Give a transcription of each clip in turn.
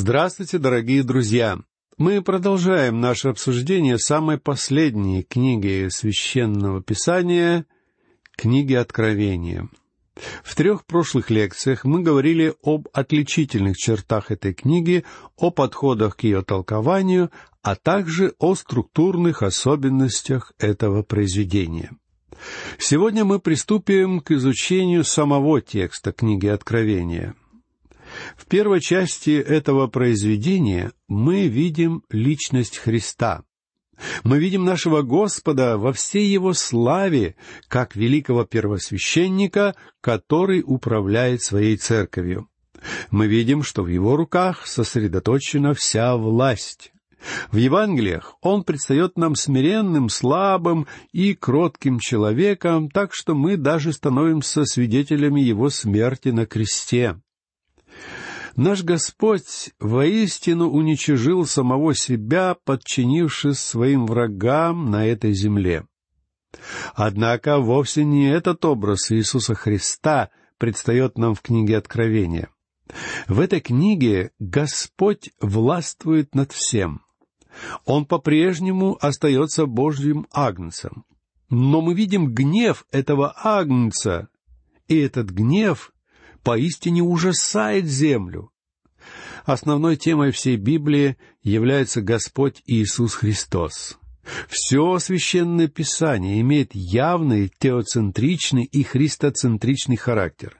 Здравствуйте, дорогие друзья! Мы продолжаем наше обсуждение самой последней книги Священного Писания, книги Откровения. В трех прошлых лекциях мы говорили об отличительных чертах этой книги, о подходах к ее толкованию, а также о структурных особенностях этого произведения. Сегодня мы приступим к изучению самого текста книги Откровения. В первой части этого произведения мы видим личность Христа. Мы видим нашего Господа во всей Его славе, как великого первосвященника, который управляет своей церковью. Мы видим, что в Его руках сосредоточена вся власть. В Евангелиях он предстает нам смиренным, слабым и кротким человеком, так что мы даже становимся свидетелями его смерти на кресте. Наш Господь воистину уничижил самого себя, подчинившись своим врагам на этой земле. Однако вовсе не этот образ Иисуса Христа предстает нам в книге Откровения. В этой книге Господь властвует над всем. Он по-прежнему остается Божьим агнцем. Но мы видим гнев этого агнца, и этот гнев поистине ужасает землю. Основной темой всей Библии является Господь Иисус Христос. Все священное писание имеет явный теоцентричный и христоцентричный характер.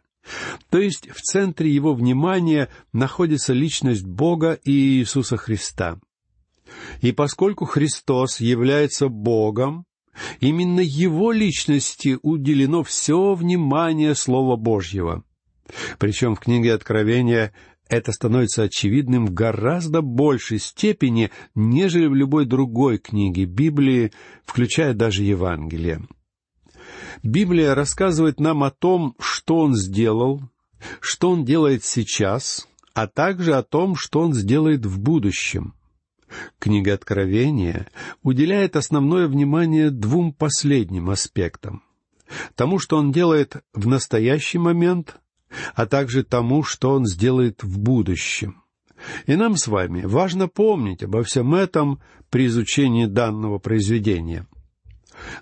То есть в центре его внимания находится личность Бога и Иисуса Христа. И поскольку Христос является Богом, именно Его личности уделено все внимание Слова Божьего. Причем в книге Откровения это становится очевидным в гораздо большей степени, нежели в любой другой книге Библии, включая даже Евангелие. Библия рассказывает нам о том, что Он сделал, что Он делает сейчас, а также о том, что Он сделает в будущем. Книга Откровения уделяет основное внимание двум последним аспектам. Тому, что Он делает в настоящий момент, а также тому, что Он сделает в будущем. И нам с вами важно помнить обо всем этом при изучении данного произведения.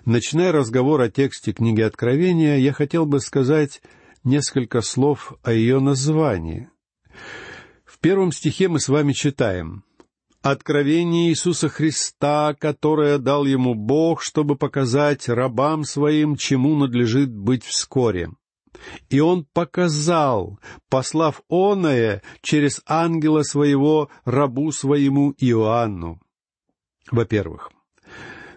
Начиная разговор о тексте книги Откровения, я хотел бы сказать несколько слов о ее названии. В первом стихе мы с вами читаем «Откровение Иисуса Христа, которое дал ему Бог, чтобы показать рабам своим, чему надлежит быть вскоре». И он показал, послав оное через ангела своего рабу своему Иоанну. Во-первых,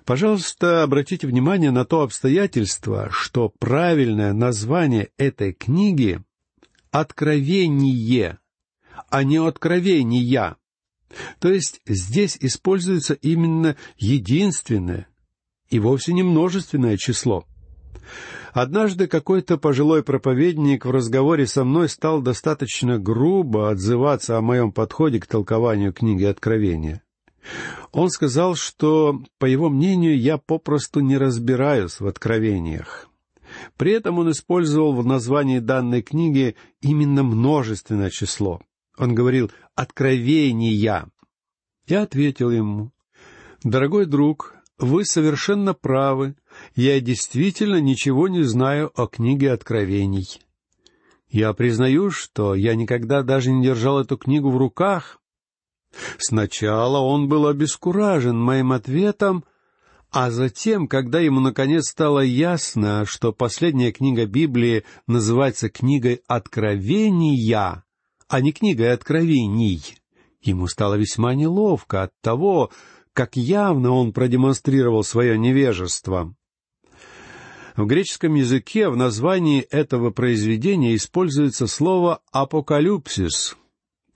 пожалуйста, обратите внимание на то обстоятельство, что правильное название этой книги — «Откровение», а не «Откровения». То есть здесь используется именно единственное и вовсе не множественное число. Однажды какой-то пожилой проповедник в разговоре со мной стал достаточно грубо отзываться о моем подходе к толкованию книги Откровения. Он сказал, что, по его мнению, я попросту не разбираюсь в откровениях. При этом он использовал в названии данной книги именно множественное число. Он говорил «откровения». Я ответил ему, «Дорогой друг, вы совершенно правы. Я действительно ничего не знаю о книге Откровений. Я признаю, что я никогда даже не держал эту книгу в руках. Сначала он был обескуражен моим ответом, а затем, когда ему наконец стало ясно, что последняя книга Библии называется книгой Откровения, а не книгой Откровений, ему стало весьма неловко от того, как явно он продемонстрировал свое невежество. В греческом языке в названии этого произведения используется слово «апокалюпсис»,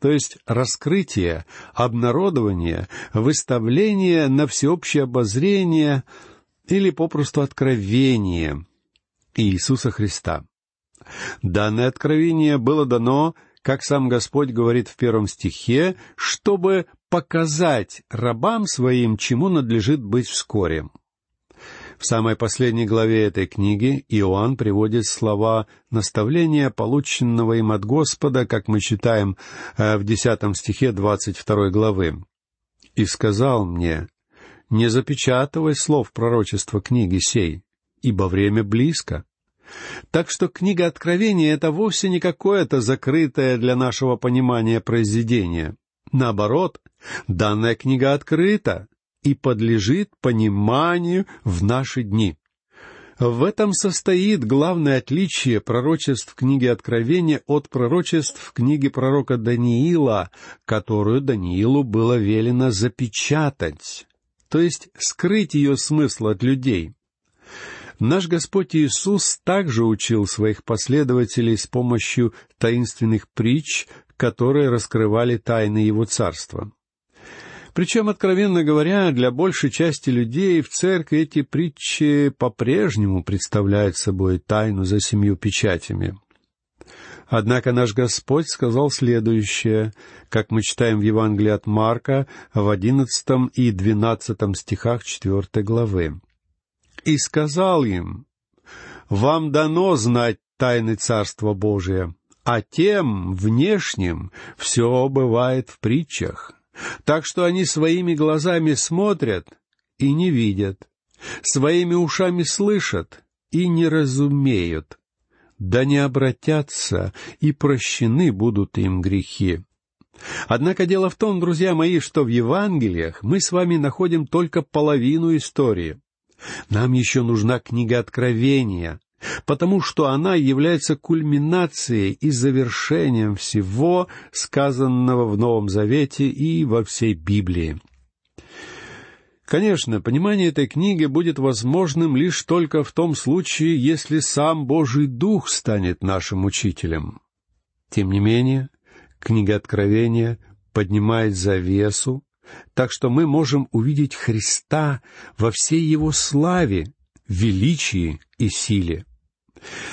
то есть раскрытие, обнародование, выставление на всеобщее обозрение или попросту откровение Иисуса Христа. Данное откровение было дано, как сам Господь говорит в первом стихе, чтобы показать рабам своим, чему надлежит быть вскоре. В самой последней главе этой книги Иоанн приводит слова наставления, полученного им от Господа, как мы читаем э, в десятом стихе двадцать второй главы. «И сказал мне, не запечатывай слов пророчества книги сей, ибо время близко». Так что книга Откровения — это вовсе не какое-то закрытое для нашего понимания произведение. Наоборот, данная книга открыта, и подлежит пониманию в наши дни. В этом состоит главное отличие пророчеств книги Откровения от пророчеств книги пророка Даниила, которую Даниилу было велено запечатать, то есть скрыть ее смысл от людей. Наш Господь Иисус также учил своих последователей с помощью таинственных притч, которые раскрывали тайны Его Царства. Причем, откровенно говоря, для большей части людей в церкви эти притчи по-прежнему представляют собой тайну за семью печатями. Однако наш Господь сказал следующее, как мы читаем в Евангелии от Марка в одиннадцатом и двенадцатом стихах четвертой главы. «И сказал им, «Вам дано знать тайны Царства Божия, а тем, внешним, все бывает в притчах, так что они своими глазами смотрят и не видят, своими ушами слышат и не разумеют, да не обратятся, и прощены будут им грехи. Однако дело в том, друзья мои, что в Евангелиях мы с вами находим только половину истории. Нам еще нужна книга Откровения, потому что она является кульминацией и завершением всего сказанного в Новом Завете и во всей Библии. Конечно, понимание этой книги будет возможным лишь только в том случае, если сам Божий Дух станет нашим учителем. Тем не менее, книга Откровения поднимает завесу, так что мы можем увидеть Христа во всей Его славе, величии и силе.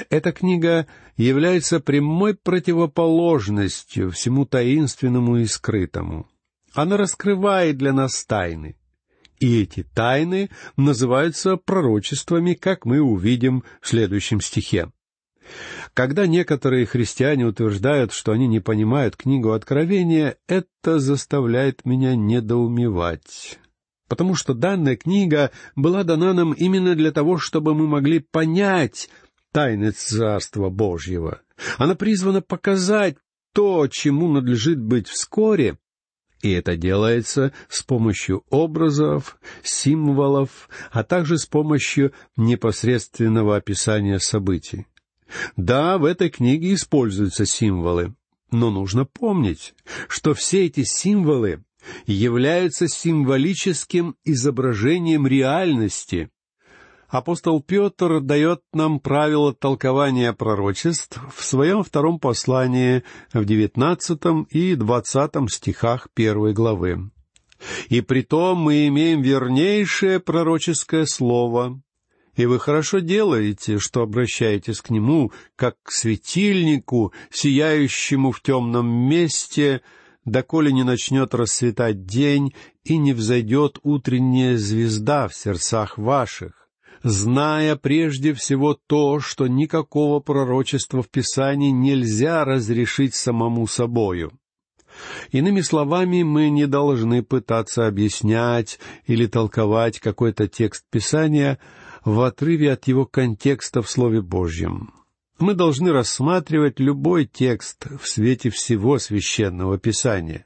Эта книга является прямой противоположностью всему таинственному и скрытому. Она раскрывает для нас тайны. И эти тайны называются пророчествами, как мы увидим в следующем стихе. Когда некоторые христиане утверждают, что они не понимают книгу Откровения, это заставляет меня недоумевать потому что данная книга была дана нам именно для того, чтобы мы могли понять тайны Царства Божьего. Она призвана показать то, чему надлежит быть вскоре, и это делается с помощью образов, символов, а также с помощью непосредственного описания событий. Да, в этой книге используются символы, но нужно помнить, что все эти символы являются символическим изображением реальности, апостол Петр дает нам правила толкования пророчеств в своем втором послании в девятнадцатом и двадцатом стихах первой главы. «И при том мы имеем вернейшее пророческое слово, и вы хорошо делаете, что обращаетесь к нему, как к светильнику, сияющему в темном месте, доколе не начнет расцветать день и не взойдет утренняя звезда в сердцах ваших зная прежде всего то, что никакого пророчества в Писании нельзя разрешить самому собою. Иными словами, мы не должны пытаться объяснять или толковать какой-то текст Писания в отрыве от его контекста в Слове Божьем. Мы должны рассматривать любой текст в свете всего священного Писания.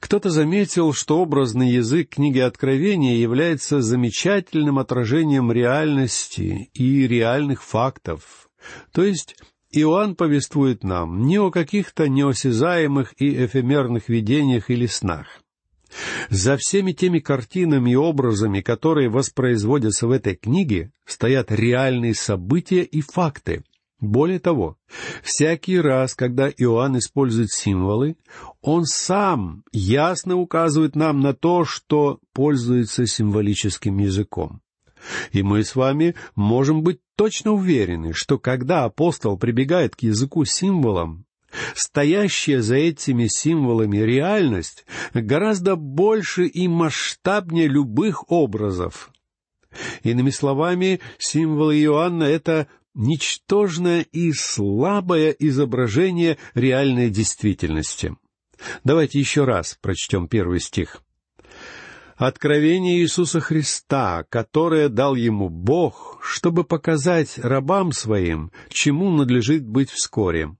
Кто-то заметил, что образный язык книги Откровения является замечательным отражением реальности и реальных фактов. То есть Иоанн повествует нам не о каких-то неосязаемых и эфемерных видениях или снах. За всеми теми картинами и образами, которые воспроизводятся в этой книге, стоят реальные события и факты, более того, всякий раз, когда Иоанн использует символы, он сам ясно указывает нам на то, что пользуется символическим языком. И мы с вами можем быть точно уверены, что когда апостол прибегает к языку символам, стоящая за этими символами реальность гораздо больше и масштабнее любых образов, Иными словами, символ Иоанна — это ничтожное и слабое изображение реальной действительности. Давайте еще раз прочтем первый стих. Откровение Иисуса Христа, которое дал ему Бог, чтобы показать рабам своим, чему надлежит быть вскоре.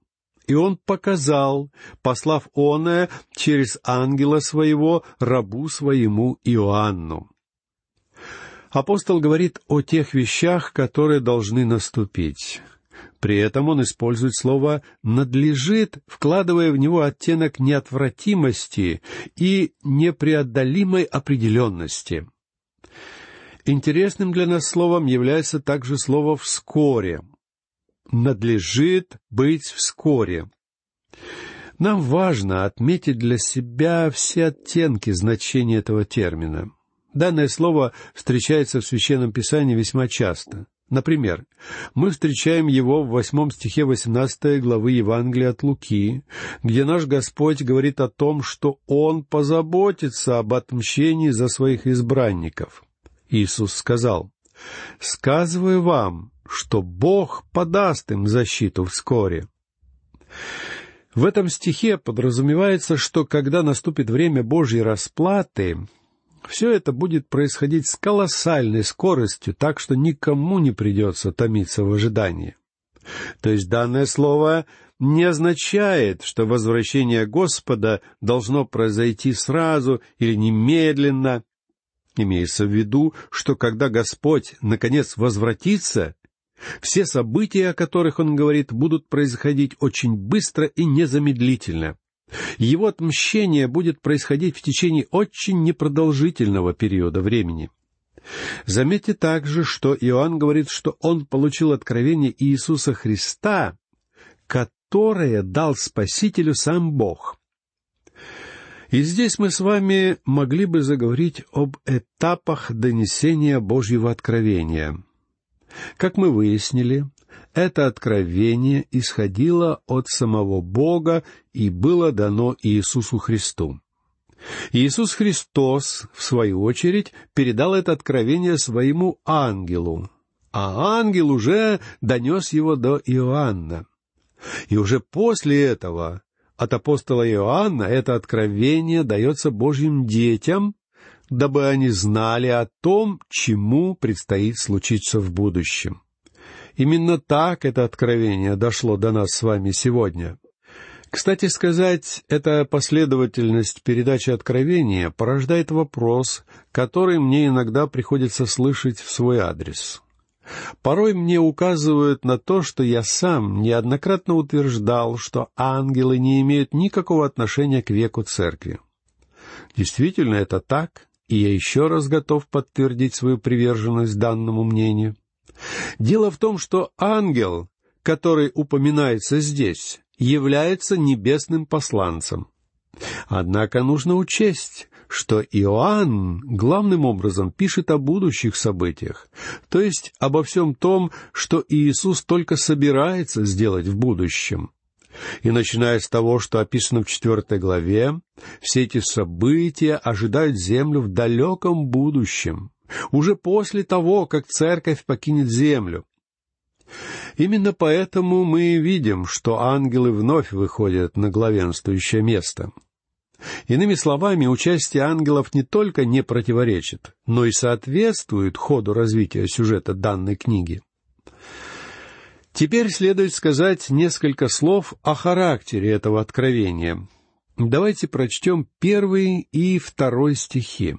И он показал, послав оное через ангела своего рабу своему Иоанну. Апостол говорит о тех вещах, которые должны наступить. При этом он использует слово «надлежит», вкладывая в него оттенок неотвратимости и непреодолимой определенности. Интересным для нас словом является также слово «вскоре». «Надлежит быть вскоре». Нам важно отметить для себя все оттенки значения этого термина. Данное слово встречается в Священном Писании весьма часто. Например, мы встречаем его в восьмом стихе восемнадцатой главы Евангелия от Луки, где наш Господь говорит о том, что Он позаботится об отмщении за своих избранников. Иисус сказал, «Сказываю вам, что Бог подаст им защиту вскоре». В этом стихе подразумевается, что когда наступит время Божьей расплаты, все это будет происходить с колоссальной скоростью, так что никому не придется томиться в ожидании. То есть данное слово не означает, что возвращение Господа должно произойти сразу или немедленно. Имеется в виду, что когда Господь наконец возвратится, все события, о которых он говорит, будут происходить очень быстро и незамедлительно. Его отмщение будет происходить в течение очень непродолжительного периода времени. Заметьте также, что Иоанн говорит, что он получил откровение Иисуса Христа, которое дал Спасителю сам Бог. И здесь мы с вами могли бы заговорить об этапах донесения Божьего откровения. Как мы выяснили, это откровение исходило от самого Бога и было дано Иисусу Христу. Иисус Христос, в свою очередь, передал это откровение своему ангелу, а ангел уже донес его до Иоанна. И уже после этого от апостола Иоанна это откровение дается Божьим детям, дабы они знали о том, чему предстоит случиться в будущем. Именно так это откровение дошло до нас с вами сегодня. Кстати сказать, эта последовательность передачи откровения порождает вопрос, который мне иногда приходится слышать в свой адрес. Порой мне указывают на то, что я сам неоднократно утверждал, что ангелы не имеют никакого отношения к веку церкви. Действительно, это так, и я еще раз готов подтвердить свою приверженность данному мнению. Дело в том, что ангел, который упоминается здесь, является небесным посланцем. Однако нужно учесть, что Иоанн главным образом пишет о будущих событиях, то есть обо всем том, что Иисус только собирается сделать в будущем. И начиная с того, что описано в четвертой главе, все эти события ожидают землю в далеком будущем уже после того, как церковь покинет землю. Именно поэтому мы видим, что ангелы вновь выходят на главенствующее место. Иными словами, участие ангелов не только не противоречит, но и соответствует ходу развития сюжета данной книги. Теперь следует сказать несколько слов о характере этого откровения. Давайте прочтем первый и второй стихи.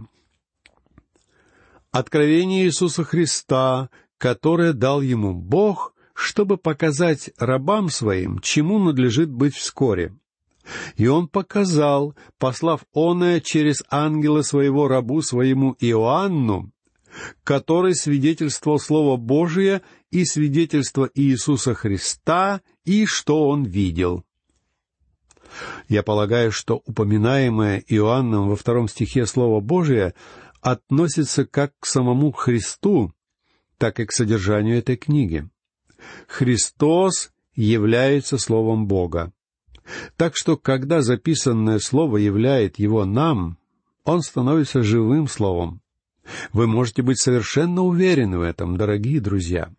Откровение Иисуса Христа, которое дал ему Бог, чтобы показать рабам своим, чему надлежит быть вскоре. И он показал, послав оное через ангела своего рабу своему Иоанну, который свидетельствовал Слово Божие и свидетельство Иисуса Христа, и что он видел. Я полагаю, что упоминаемое Иоанном во втором стихе Слово Божие относится как к самому Христу, так и к содержанию этой книги. Христос является Словом Бога. Так что, когда записанное Слово являет его нам, он становится живым Словом. Вы можете быть совершенно уверены в этом, дорогие друзья.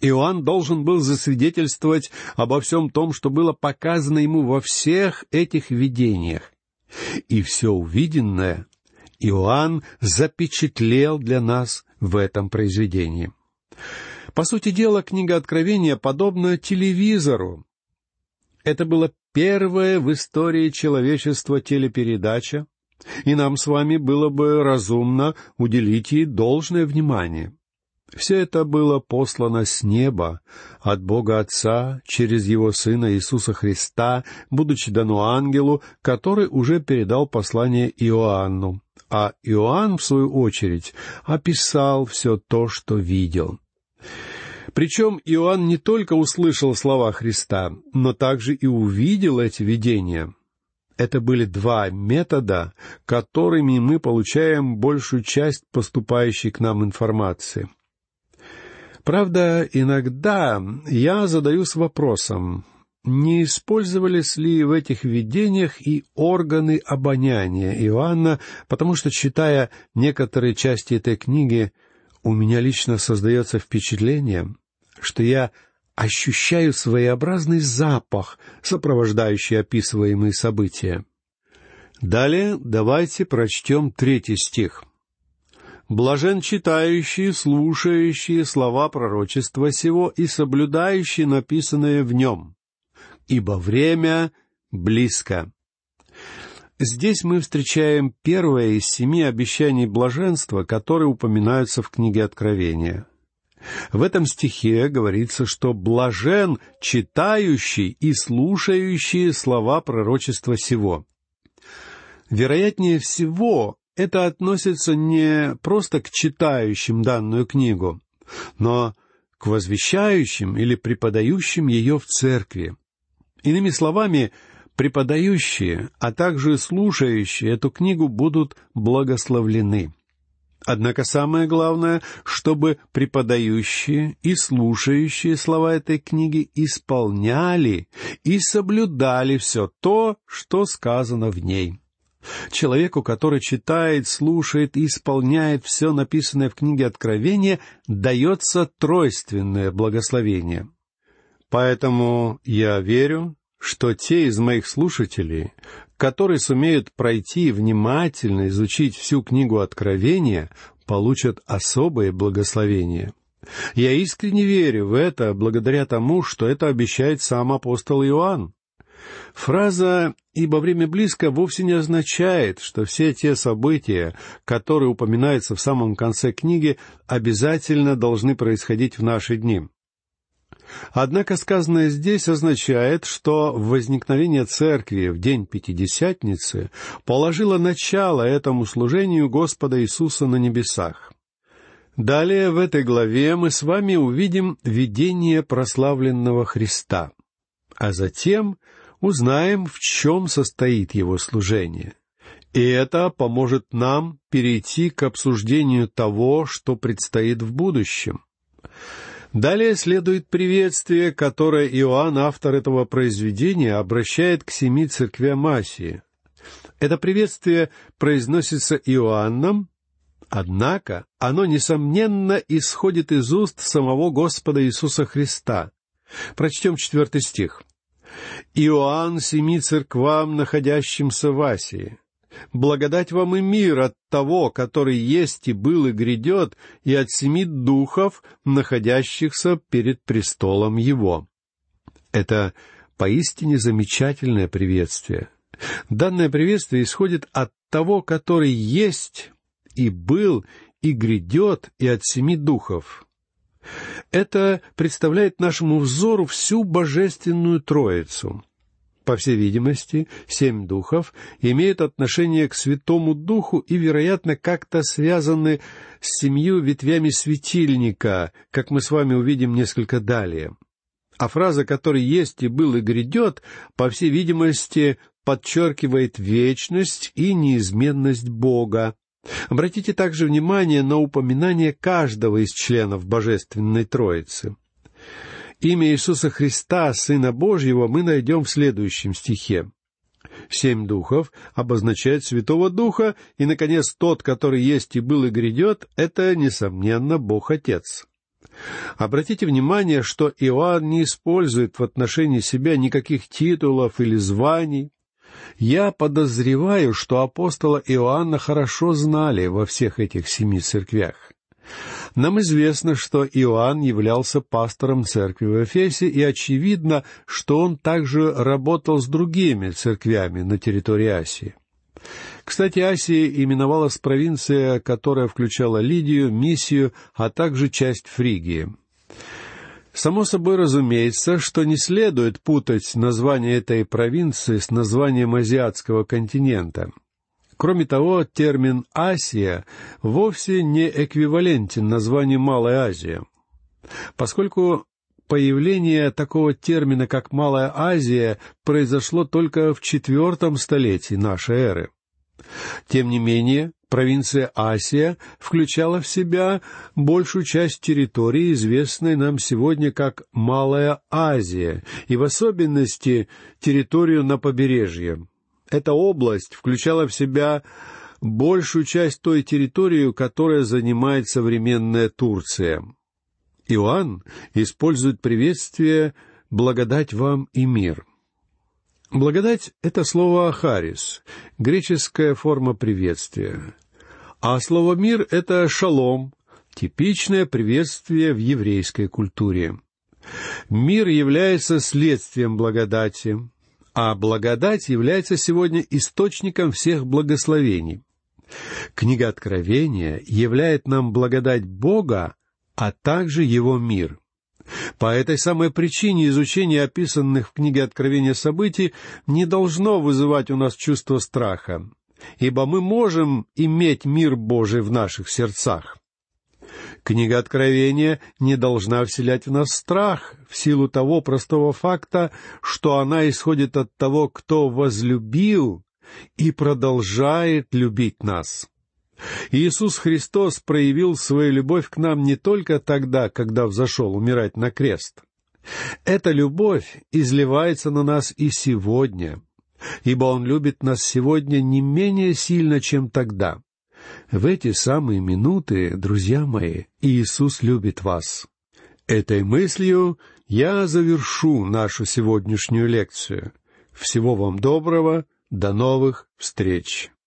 Иоанн должен был засвидетельствовать обо всем том, что было показано ему во всех этих видениях. И все увиденное Иоанн запечатлел для нас в этом произведении. По сути дела, книга Откровения подобна телевизору. Это было первая в истории человечества телепередача, и нам с вами было бы разумно уделить ей должное внимание. Все это было послано с неба, от Бога Отца, через Его Сына Иисуса Христа, будучи дано ангелу, который уже передал послание Иоанну. А Иоанн, в свою очередь, описал все то, что видел. Причем Иоанн не только услышал слова Христа, но также и увидел эти видения. Это были два метода, которыми мы получаем большую часть поступающей к нам информации. Правда, иногда я задаюсь вопросом, не использовались ли в этих видениях и органы обоняния Иоанна, потому что, читая некоторые части этой книги, у меня лично создается впечатление, что я ощущаю своеобразный запах, сопровождающий описываемые события. Далее давайте прочтем третий стих. «Блажен читающий, слушающий слова пророчества сего и соблюдающий написанное в нем, ибо время близко». Здесь мы встречаем первое из семи обещаний блаженства, которые упоминаются в книге Откровения. В этом стихе говорится, что блажен читающий и слушающий слова пророчества сего. Вероятнее всего, это относится не просто к читающим данную книгу, но к возвещающим или преподающим ее в церкви. Иными словами, преподающие, а также слушающие эту книгу будут благословлены. Однако самое главное, чтобы преподающие и слушающие слова этой книги исполняли и соблюдали все то, что сказано в ней. Человеку, который читает, слушает и исполняет все написанное в книге Откровения, дается тройственное благословение. Поэтому я верю, что те из моих слушателей, которые сумеют пройти и внимательно изучить всю книгу Откровения, получат особое благословение. Я искренне верю в это благодаря тому, что это обещает сам апостол Иоанн. Фраза «ибо время близко» вовсе не означает, что все те события, которые упоминаются в самом конце книги, обязательно должны происходить в наши дни. Однако сказанное здесь означает, что возникновение церкви в день Пятидесятницы положило начало этому служению Господа Иисуса на небесах. Далее в этой главе мы с вами увидим видение прославленного Христа, а затем узнаем, в чем состоит его служение. И это поможет нам перейти к обсуждению того, что предстоит в будущем. Далее следует приветствие, которое Иоанн, автор этого произведения, обращает к семи церквям Асии. Это приветствие произносится Иоанном, однако оно, несомненно, исходит из уст самого Господа Иисуса Христа. Прочтем четвертый стих. «Иоанн семи церквам, находящимся в Асии, Благодать вам и мир от того, который есть и был и грядет, и от семи духов, находящихся перед престолом Его». Это поистине замечательное приветствие. Данное приветствие исходит от того, который есть и был и грядет, и от семи духов. Это представляет нашему взору всю божественную Троицу. По всей видимости, семь духов имеют отношение к Святому Духу и, вероятно, как-то связаны с семью ветвями светильника, как мы с вами увидим несколько далее. А фраза, которая есть и был и грядет, по всей видимости, подчеркивает вечность и неизменность Бога. Обратите также внимание на упоминание каждого из членов Божественной Троицы. Имя Иисуса Христа, Сына Божьего, мы найдем в следующем стихе. Семь духов обозначает Святого Духа, и, наконец, тот, который есть и был и грядет, это, несомненно, Бог Отец. Обратите внимание, что Иоанн не использует в отношении себя никаких титулов или званий. Я подозреваю, что апостола Иоанна хорошо знали во всех этих семи церквях. Нам известно, что Иоанн являлся пастором церкви в Эфесе, и очевидно, что он также работал с другими церквями на территории Асии. Кстати, Асия именовалась провинция, которая включала Лидию, Миссию, а также часть Фригии. Само собой разумеется, что не следует путать название этой провинции с названием азиатского континента — Кроме того, термин «Асия» вовсе не эквивалентен названию Малая Азия. Поскольку появление такого термина, как Малая Азия, произошло только в четвертом столетии нашей эры. Тем не менее, провинция Асия включала в себя большую часть территории, известной нам сегодня как Малая Азия, и в особенности территорию на побережье. Эта область включала в себя большую часть той территории, которая занимает современная Турция. Иоанн использует приветствие «благодать вам и мир». Благодать — это слово «ахарис», греческая форма приветствия. А слово «мир» — это «шалом», типичное приветствие в еврейской культуре. Мир является следствием благодати, а благодать является сегодня источником всех благословений. Книга Откровения являет нам благодать Бога, а также Его мир. По этой самой причине изучение описанных в книге Откровения событий не должно вызывать у нас чувство страха, ибо мы можем иметь мир Божий в наших сердцах. Книга Откровения не должна вселять в нас страх в силу того простого факта, что она исходит от того, кто возлюбил и продолжает любить нас. Иисус Христос проявил свою любовь к нам не только тогда, когда взошел умирать на крест. Эта любовь изливается на нас и сегодня, ибо Он любит нас сегодня не менее сильно, чем тогда. В эти самые минуты, друзья мои, Иисус любит вас. Этой мыслью я завершу нашу сегодняшнюю лекцию. Всего вам доброго, до новых встреч!